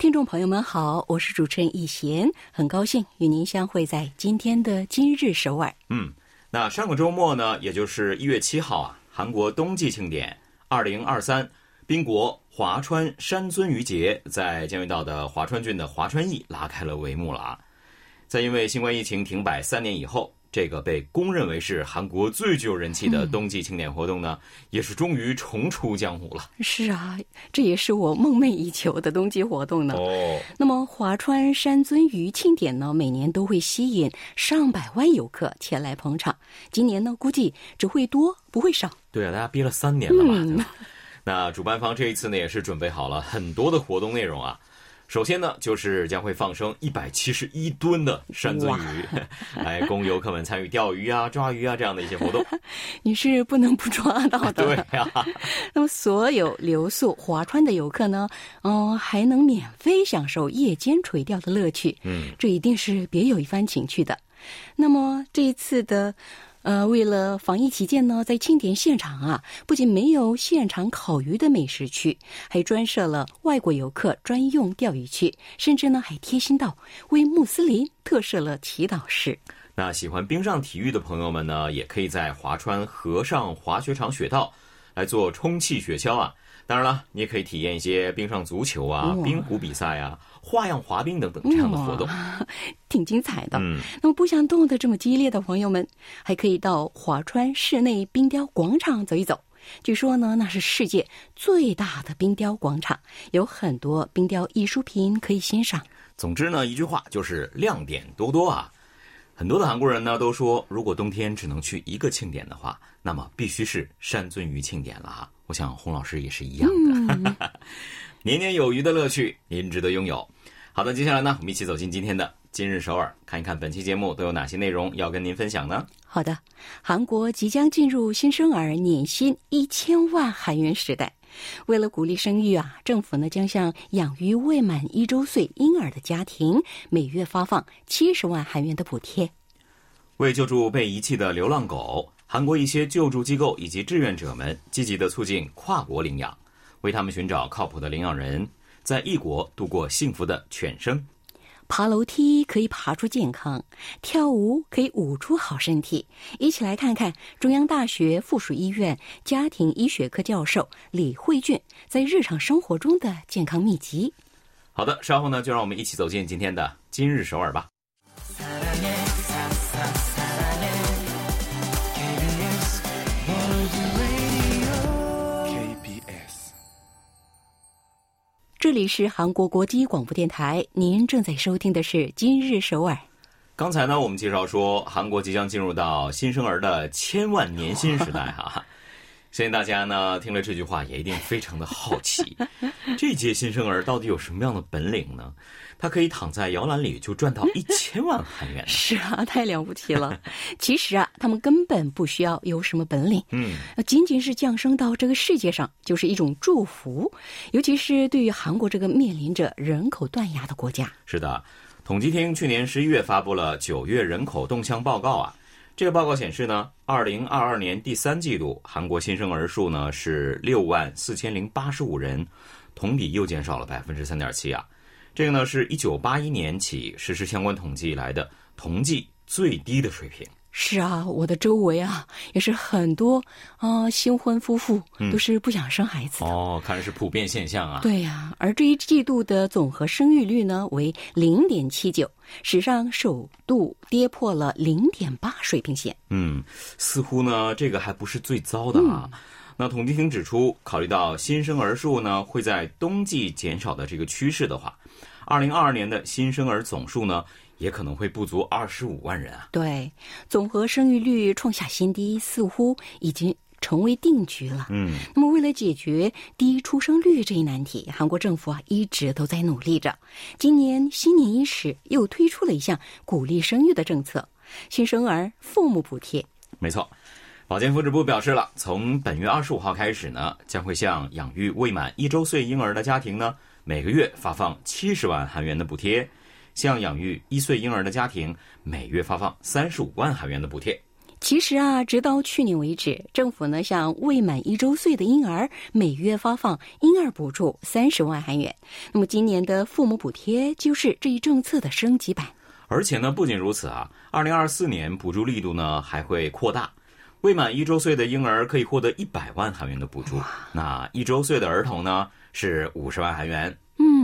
听众朋友们好，我是主持人易贤，很高兴与您相会在今天的今日首尔。嗯，那上个周末呢，也就是一月七号啊，韩国冬季庆典二零二三宾国华川山尊鱼节在江原道的华川郡的华川驿拉开了帷幕了啊。在因为新冠疫情停摆三年以后。这个被公认为是韩国最具有人气的冬季庆典活动呢，也是终于重出江湖了。是啊，这也是我梦寐以求的冬季活动呢。哦，那么华川山尊鱼庆典呢，每年都会吸引上百万游客前来捧场。今年呢，估计只会多不会少。对啊，大家憋了三年了嘛。那主办方这一次呢，也是准备好了很多的活动内容啊。首先呢，就是将会放生一百七十一吨的山鳟鱼，来供游客们参与钓鱼啊、抓鱼啊这样的一些活动。你是不能不抓到的。对呀。那么，所有留宿华川的游客呢，嗯，还能免费享受夜间垂钓的乐趣。嗯，这一定是别有一番情趣的。那么，这一次的。呃，为了防疫起见呢，在庆典现场啊，不仅没有现场烤鱼的美食区，还专设了外国游客专用钓鱼区，甚至呢还贴心到为穆斯林特设了祈祷室。那喜欢冰上体育的朋友们呢，也可以在华川河上滑雪场雪道来做充气雪橇啊。当然了，你也可以体验一些冰上足球啊、冰壶比赛啊。花样滑冰等等这样的活动，挺精彩的。嗯，那么不想动得这么激烈的朋友们，还可以到华川室内冰雕广场走一走。据说呢，那是世界最大的冰雕广场，有很多冰雕艺术品可以欣赏。总之呢，一句话就是亮点多多啊！很多的韩国人呢都说，如果冬天只能去一个庆典的话，那么必须是山尊鱼庆典了啊。我想洪老师也是一样的。年年有余的乐趣，您值得拥有。好的，接下来呢，我们一起走进今天的今日首尔，看一看本期节目都有哪些内容要跟您分享呢？好的，韩国即将进入新生儿年薪一千万韩元时代，为了鼓励生育啊，政府呢将向养育未满一周岁婴儿的家庭每月发放七十万韩元的补贴。为救助被遗弃的流浪狗，韩国一些救助机构以及志愿者们积极的促进跨国领养。为他们寻找靠谱的领养人，在异国度过幸福的犬生。爬楼梯可以爬出健康，跳舞可以舞出好身体。一起来看看中央大学附属医院家庭医学科教授李慧俊在日常生活中的健康秘籍。好的，稍后呢，就让我们一起走进今天的今日首尔吧。这里是韩国国际广播电台，您正在收听的是《今日首尔》。刚才呢，我们介绍说，韩国即将进入到新生儿的千万年薪时代哈。相信大家呢，听了这句话也一定非常的好奇，这届新生儿到底有什么样的本领呢？他可以躺在摇篮里就赚到一千万韩元。是啊，太了不起了。其实啊，他们根本不需要有什么本领，嗯，仅仅是降生到这个世界上就是一种祝福。尤其是对于韩国这个面临着人口断崖的国家。是的，统计厅去年十一月发布了九月人口动向报告啊。这个报告显示呢，二零二二年第三季度韩国新生儿数呢是六万四千零八十五人，同比又减少了百分之三点七啊。这个呢，是一九八一年起实施相关统计以来的同济最低的水平。是啊，我的周围啊，也是很多啊新婚夫妇都是不想生孩子的。哦，看来是普遍现象啊。对呀，而这一季度的总和生育率呢为零点七九，史上首度跌破了零点八水平线。嗯，似乎呢这个还不是最糟的啊。那统计厅指出，考虑到新生儿数呢会在冬季减少的这个趋势的话，二零二二年的新生儿总数呢也可能会不足二十五万人啊。对，总和生育率创下新低，似乎已经成为定局了。嗯，那么，为了解决低出生率这一难题，韩国政府啊一直都在努力着。今年新年伊始，又推出了一项鼓励生育的政策——新生儿父母补贴。没错。保健福祉部表示了，从本月二十五号开始呢，将会向养育未满一周岁婴儿的家庭呢，每个月发放七十万韩元的补贴；向养育一岁婴儿的家庭，每月发放三十五万韩元的补贴。其实啊，直到去年为止，政府呢向未满一周岁的婴儿每月发放婴儿补助三十万韩元。那么今年的父母补贴就是这一政策的升级版。而且呢，不仅如此啊，二零二四年补助力度呢还会扩大。未满一周岁的婴儿可以获得一百万韩元的补助，那一周岁的儿童呢是五十万韩元。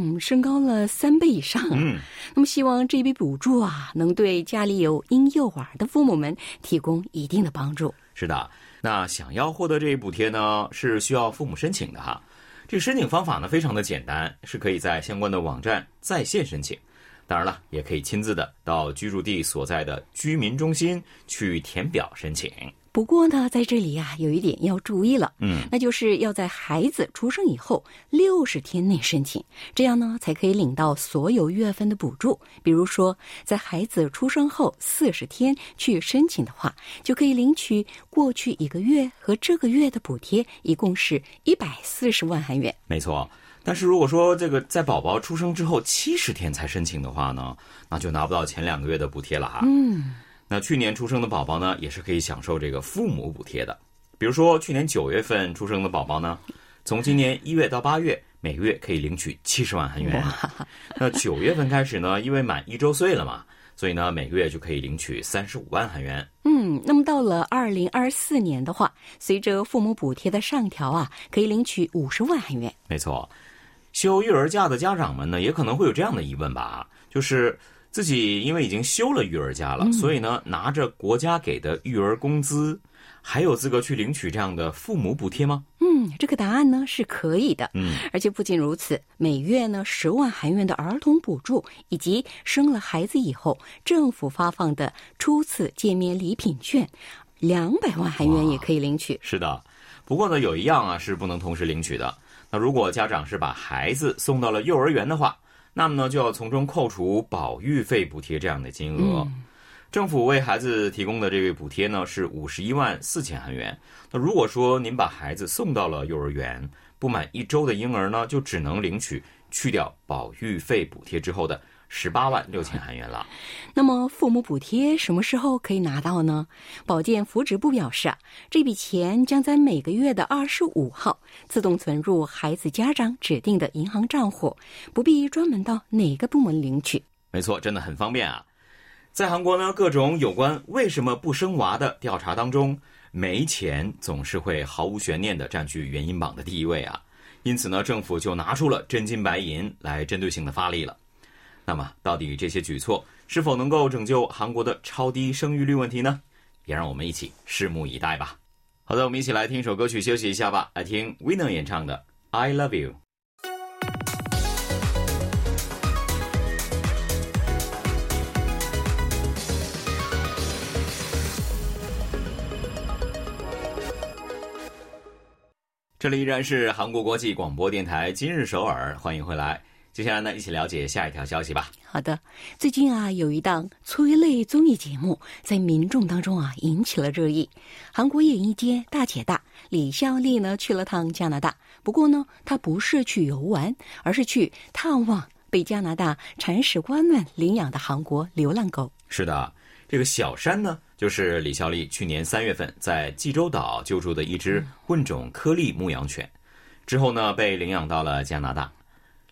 嗯，升高了三倍以上。嗯，那么希望这笔补助啊，能对家里有婴幼儿的父母们提供一定的帮助。是的，那想要获得这一补贴呢，是需要父母申请的哈。这个申请方法呢非常的简单，是可以在相关的网站在线申请。当然了，也可以亲自的到居住地所在的居民中心去填表申请。不过呢，在这里啊，有一点要注意了，嗯，那就是要在孩子出生以后六十天内申请，这样呢才可以领到所有月份的补助。比如说，在孩子出生后四十天去申请的话，就可以领取过去一个月和这个月的补贴，一共是一百四十万韩元。没错，但是如果说这个在宝宝出生之后七十天才申请的话呢，那就拿不到前两个月的补贴了哈。嗯。那去年出生的宝宝呢，也是可以享受这个父母补贴的。比如说，去年九月份出生的宝宝呢，从今年一月到八月，每个月可以领取七十万韩元。那九月份开始呢，因为满一周岁了嘛，所以呢，每个月就可以领取三十五万韩元。嗯，那么到了二零二四年的话，随着父母补贴的上调啊，可以领取五十万韩元。没错，休育儿假的家长们呢，也可能会有这样的疑问吧，就是。自己因为已经休了育儿假了，所以呢，拿着国家给的育儿工资，还有资格去领取这样的父母补贴吗？嗯，这个答案呢是可以的。嗯，而且不仅如此，每月呢十万韩元的儿童补助，以及生了孩子以后政府发放的初次见面礼品券，两百万韩元也可以领取。是的，不过呢，有一样啊是不能同时领取的。那如果家长是把孩子送到了幼儿园的话。那么呢，就要从中扣除保育费补贴这样的金额。政府为孩子提供的这个补贴呢是五十一万四千韩元。那如果说您把孩子送到了幼儿园，不满一周的婴儿呢，就只能领取去掉保育费补贴之后的。十八万六千韩元了。那么父母补贴什么时候可以拿到呢？保健福祉部表示啊，这笔钱将在每个月的二十五号自动存入孩子家长指定的银行账户，不必专门到哪个部门领取。没错，真的很方便啊。在韩国呢，各种有关为什么不生娃的调查当中，没钱总是会毫无悬念的占据原因榜的第一位啊。因此呢，政府就拿出了真金白银来针对性的发力了。那么，到底这些举措是否能够拯救韩国的超低生育率问题呢？也让我们一起拭目以待吧。好的，我们一起来听一首歌曲休息一下吧。来听 Winner 演唱的《I Love You》。这里依然是韩国国际广播电台今日首尔，欢迎回来。接下来呢，一起了解下一条消息吧。好的，最近啊，有一档催泪综艺节目在民众当中啊引起了热议。韩国演艺界大姐大李孝利呢去了趟加拿大，不过呢，她不是去游玩，而是去探望被加拿大铲屎官们领养的韩国流浪狗。是的，这个小山呢，就是李孝利去年三月份在济州岛救助的一只混种颗粒牧羊犬，之后呢被领养到了加拿大。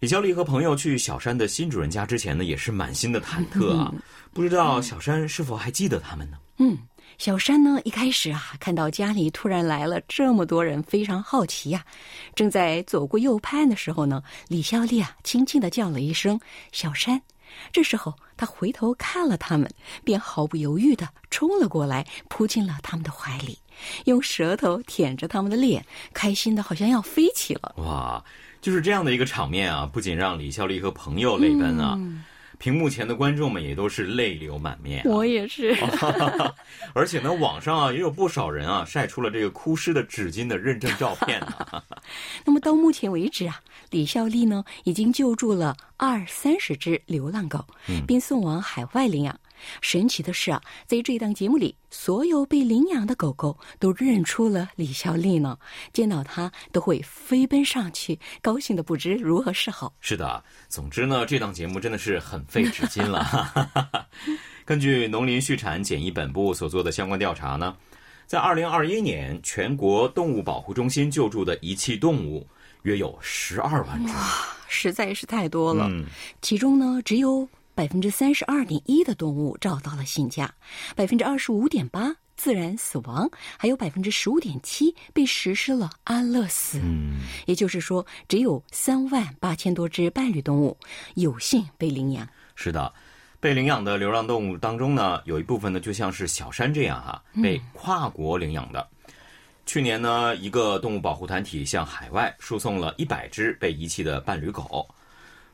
李孝利和朋友去小山的新主人家之前呢，也是满心的忐忑啊，不知道小山是否还记得他们呢？嗯，小山呢一开始啊，看到家里突然来了这么多人，非常好奇呀。正在左顾右盼的时候呢，李孝利啊轻轻的叫了一声“小山”，这时候他回头看了他们，便毫不犹豫的冲了过来，扑进了他们的怀里，用舌头舔着他们的脸，开心的好像要飞起了。哇！就是这样的一个场面啊，不仅让李孝利和朋友泪奔啊，屏幕前的观众们也都是泪流满面、啊。我也是。而且呢，网上啊也有不少人啊晒出了这个哭湿的纸巾的认证照片呢。那么到目前为止啊，李孝利呢已经救助了二三十只流浪狗，并送往海外领养。神奇的是啊，在这档节目里，所有被领养的狗狗都认出了李孝利呢，见到他都会飞奔上去，高兴的不知如何是好。是的，总之呢，这档节目真的是很费纸巾了。根据农林畜产检疫本部所做的相关调查呢，在二零二一年，全国动物保护中心救助的遗弃动物约有十二万只，实在是太多了。嗯，其中呢，只有百分之三十二点一的动物找到了新家，百分之二十五点八自然死亡，还有百分之十五点七被实施了安乐死。嗯，也就是说，只有三万八千多只伴侣动物有幸被领养。是的。被领养的流浪动物当中呢，有一部分呢就像是小山这样哈、被跨国领养的。去年呢，一个动物保护团体向海外输送了一百只被遗弃的伴侣狗。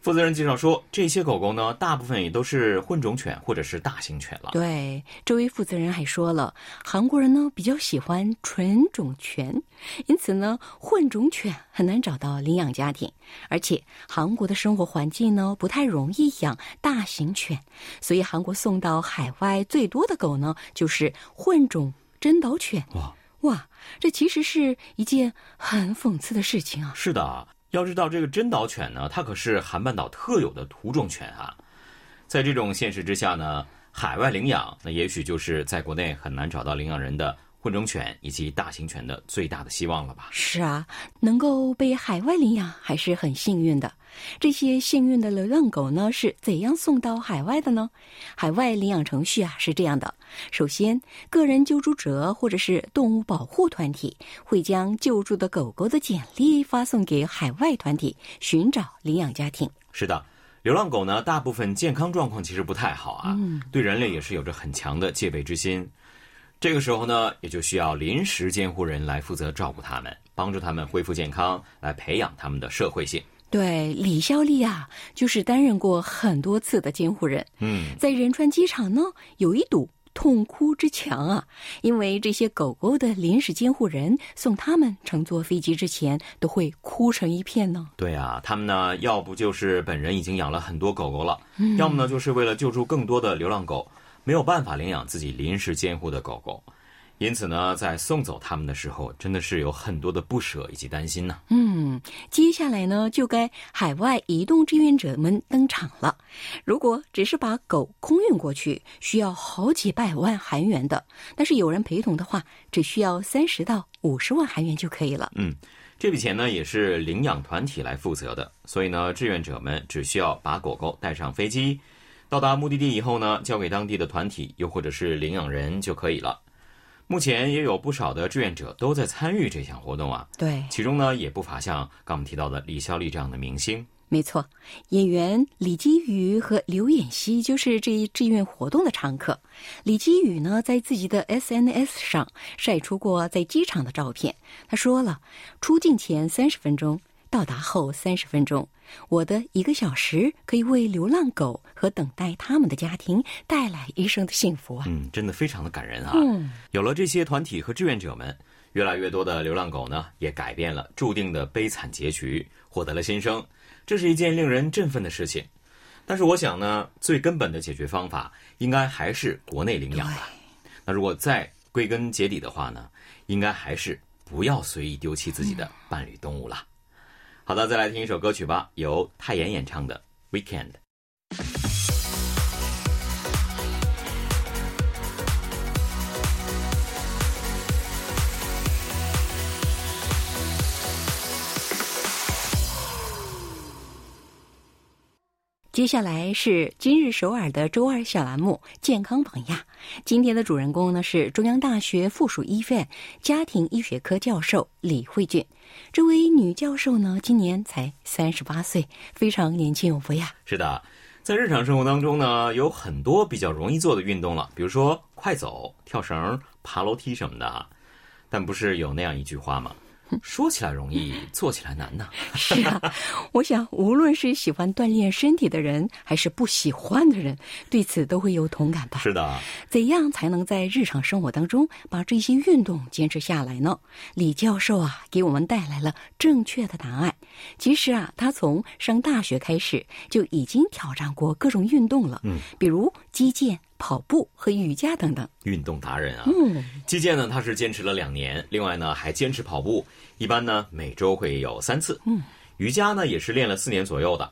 负责人介绍说，这些狗狗呢，大部分也都是混种犬或者是大型犬了。对，这位负责人还说了，韩国人呢比较喜欢纯种犬，因此呢，混种犬很难找到领养家庭，而且韩国的生活环境呢不太容易养大型犬，所以韩国送到海外最多的狗呢就是混种真岛犬。哇哇，这其实是一件很讽刺的事情啊！是的，要知道这个真岛犬呢，它可是韩半岛特有的土种犬啊。在这种现实之下呢，海外领养那也许就是在国内很难找到领养人的混种犬以及大型犬的最大的希望了吧？是啊，能够被海外领养还是很幸运的。这些幸运的流浪狗呢，是怎样送到海外的呢？海外领养程序啊是这样的：首先，个人救助者或者是动物保护团体会将救助的狗狗的简历发送给海外团体，寻找领养家庭。是的，流浪狗呢，大部分健康状况其实不太好啊，对人类也是有着很强的戒备之心。这个时候呢，也就需要临时监护人来负责照顾他们，帮助他们恢复健康，来培养他们的社会性。对，李孝利啊，就是担任过很多次的监护人。嗯，在仁川机场呢，有一堵痛哭之墙啊，因为这些狗狗的临时监护人送他们乘坐飞机之前，都会哭成一片呢。对啊，他们呢，要不就是本人已经养了很多狗狗了，要么呢，就是为了救助更多的流浪狗，没有办法领养自己临时监护的狗狗。因此呢，在送走他们的时候，真的是有很多的不舍以及担心呢。嗯，接下来呢，就该海外移动志愿者们登场了。如果只是把狗空运过去，需要好几百万韩元的；但是有人陪同的话，只需要三十到五十万韩元就可以了。嗯，这笔钱呢也是领养团体来负责的，所以呢，志愿者们只需要把狗狗带上飞机，到达目的地以后呢，交给当地的团体又或者是领养人就可以了。目前也有不少的志愿者都在参与这项活动啊，对，其中呢也不乏像刚我们提到的李孝利这样的明星。没错，演员李基宇和刘演熙就是这一志愿活动的常客。李基宇呢，在自己的 SNS 上晒出过在机场的照片。他说了，出境前三十分钟，到达后三十分钟，我的一个小时可以为流浪狗和等待他们的家庭带来一生的幸福啊！嗯，真的非常的感人啊。嗯，有了这些团体和志愿者们，越来越多的流浪狗呢，也改变了注定的悲惨结局，获得了新生。这是一件令人振奋的事情。但是我想呢，最根本的解决方法应该还是国内领养吧。那如果再归根结底的话呢，应该还是不要随意丢弃自己的伴侣动物了。好的，再来听一首歌曲吧，由泰妍演唱的《Weekend》。接下来是今日首尔的周二小栏目《健康榜样》。今天的主人公呢是中央大学附属医院家庭医学科教授李慧俊。这位女教授呢，今年才三十八岁，非常年轻有为呀。是的，在日常生活当中呢，有很多比较容易做的运动了，比如说快走、跳绳、爬楼梯什么的。但不是有那样一句话吗？说起来容易，做起来难呐。是啊，我想无论是喜欢锻炼身体的人，还是不喜欢的人，对此都会有同感吧。是的，怎样才能在日常生活当中把这些运动坚持下来呢？李教授啊，给我们带来了正确的答案。其实啊，他从上大学开始就已经挑战过各种运动了，嗯，比如击剑、跑步和瑜伽等等。运动达人啊。嗯，击剑呢，他是坚持了两年，另外呢还坚持跑步，一般呢每周会有三次。嗯，瑜伽呢也是练了四年左右的，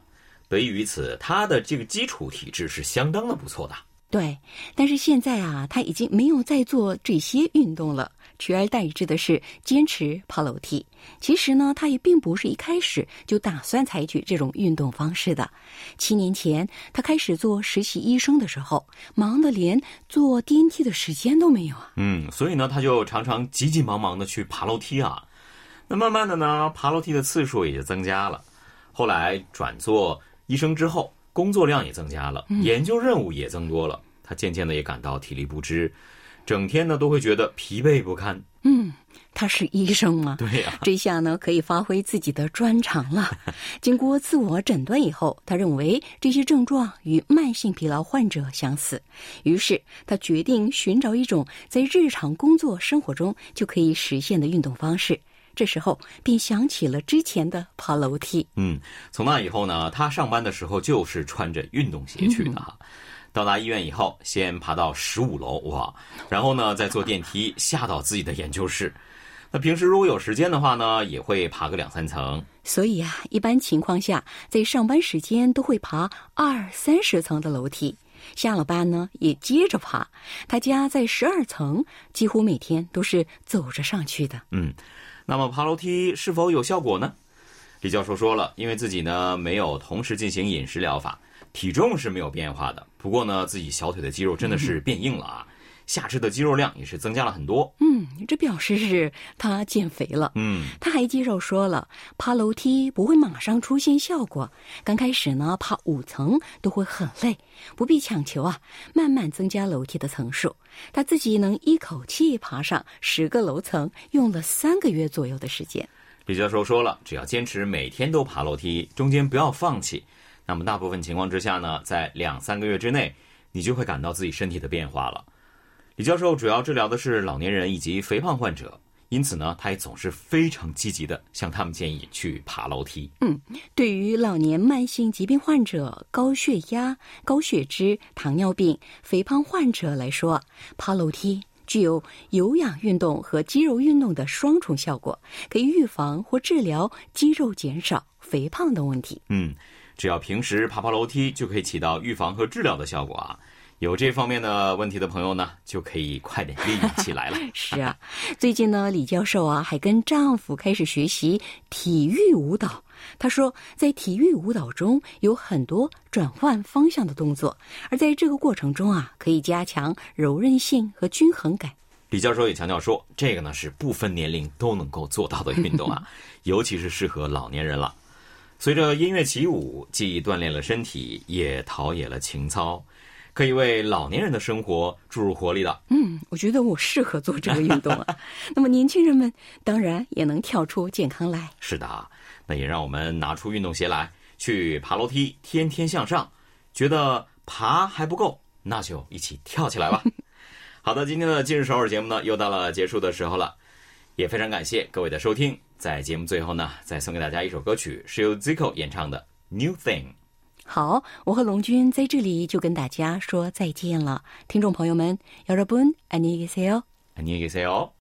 得益于此，他的这个基础体质是相当的不错的。对。但是现在啊，他已经没有再做这些运动了，取而代之的是坚持爬楼梯。其实呢，他也并不是一开始就打算采取这种运动方式的。七年前，他开始做实习医生的时候，忙得连坐电梯的时间都没有啊。嗯，所以呢，他就常常急急忙忙的去爬楼梯啊。那慢慢的呢，爬楼梯的次数也就增加了。后来转做医生之后，工作量也增加了，研究任务也增多了。他渐渐的也感到体力不支，整天呢都会觉得疲惫不堪。嗯，他是医生吗？对呀、这下呢，可以发挥自己的专长了。经过自我诊断以后，他认为这些症状与慢性疲劳患者相似，于是他决定寻找一种在日常工作生活中就可以实现的运动方式。这时候便想起了之前的爬楼梯。嗯，从那以后呢，他上班的时候就是穿着运动鞋去的哈。到达医院以后，先爬到十五楼哇，然后呢再坐电梯下到自己的研究室。那平时如果有时间的话呢，也会爬个两三层。所以啊，一般情况下，在上班时间都会爬二三十层的楼梯，下了班呢也接着爬。他家在十二层，几乎每天都是走着上去的。嗯，那么爬楼梯是否有效果呢？李教授说了，因为自己呢没有同时进行饮食疗法，体重是没有变化的。不过呢，自己小腿的肌肉真的是变硬了啊，下肢的肌肉量也是增加了很多。嗯，这表示是他减肥了。嗯，他还接受说了，爬楼梯不会马上出现效果，刚开始呢爬五层都会很累，不必强求啊，慢慢增加楼梯的层数。他自己能一口气爬上十个楼层，用了三个月左右的时间。李教授说了，只要坚持每天都爬楼梯，中间不要放弃，那么大部分情况之下呢，在两三个月之内，你就会感到自己身体的变化了。李教授主要治疗的是老年人以及肥胖患者，因此呢，他也总是非常积极的向他们建议去爬楼梯。嗯对于老年慢性疾病患者、高血压、高血脂、糖尿病、肥胖患者来说，爬楼梯具有有氧运动和肌肉运动的双重效果，可以预防或治疗肌肉减少、肥胖等问题。嗯，只要平时爬爬楼梯，就可以起到预防和治疗的效果啊。有这方面的问题的朋友呢，就可以快点利用起来了。是啊，最近呢，李教授啊还跟丈夫开始学习体育舞蹈。他说，在体育舞蹈中有很多转换方向的动作，而在这个过程中啊，可以加强柔韧性和均衡感。李教授也强调说，这个呢是不分年龄都能够做到的运动啊，尤其是适合老年人了。随着音乐起舞，既锻炼了身体，也陶冶了情操，可以为老年人的生活注入活力的。嗯，我觉得我适合做这个运动啊。那么年轻人们当然也能跳出健康来。是的啊，那也让我们拿出运动鞋来，去爬楼梯，天天向上。觉得爬还不够，那就一起跳起来吧。好的，今天的今日首尔节目呢，又到了结束的时候了，也非常感谢各位的收听。在节目最后呢，再送给大家一首歌曲，是由 Zico 演唱的《New Thing》。好，我和龙军在这里就跟大家说再见了，听众朋友们，여러분안녕히계세요。 안녕히계세요。